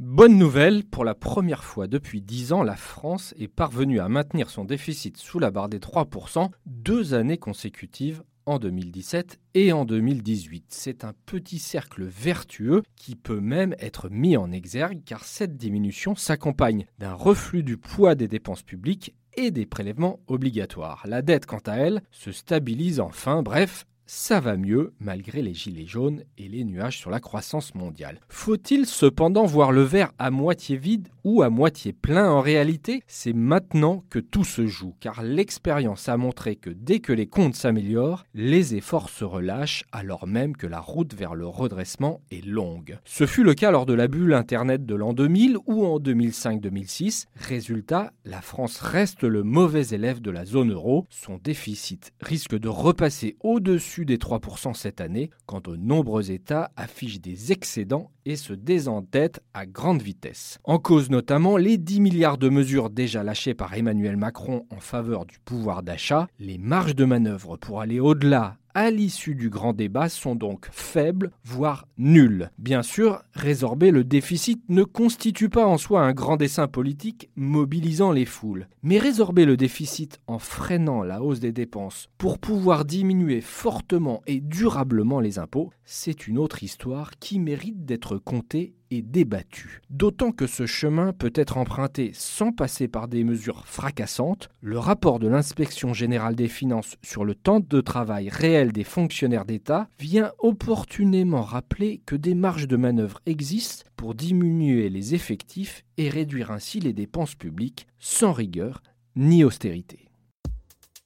Bonne nouvelle, pour la première fois depuis 10 ans, la France est parvenue à maintenir son déficit sous la barre des 3%, deux années consécutives en 2017 et en 2018. C'est un petit cercle vertueux qui peut même être mis en exergue car cette diminution s'accompagne d'un reflux du poids des dépenses publiques et des prélèvements obligatoires. La dette, quant à elle, se stabilise enfin, bref, ça va mieux malgré les gilets jaunes et les nuages sur la croissance mondiale. Faut-il cependant voir le verre à moitié vide ou à moitié plein en réalité C'est maintenant que tout se joue, car l'expérience a montré que dès que les comptes s'améliorent, les efforts se relâchent alors même que la route vers le redressement est longue. Ce fut le cas lors de la bulle Internet de l'an 2000 ou en 2005-2006. Résultat, la France reste le mauvais élève de la zone euro. Son déficit risque de repasser au-dessus des 3% cette année, quand de nombreux États affichent des excédents et se désendettent à grande vitesse. En cause notamment les 10 milliards de mesures déjà lâchées par Emmanuel Macron en faveur du pouvoir d'achat, les marges de manœuvre pour aller au-delà à l'issue du grand débat sont donc faibles, voire nulles. Bien sûr, résorber le déficit ne constitue pas en soi un grand dessin politique mobilisant les foules. Mais résorber le déficit en freinant la hausse des dépenses pour pouvoir diminuer fortement et durablement les impôts, c'est une autre histoire qui mérite d'être contée débattu. D'autant que ce chemin peut être emprunté sans passer par des mesures fracassantes. Le rapport de l'inspection générale des finances sur le temps de travail réel des fonctionnaires d'État vient opportunément rappeler que des marges de manœuvre existent pour diminuer les effectifs et réduire ainsi les dépenses publiques sans rigueur ni austérité.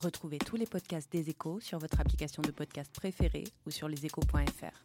Retrouvez tous les podcasts des échos sur votre application de podcast préférée ou sur leséchos.fr.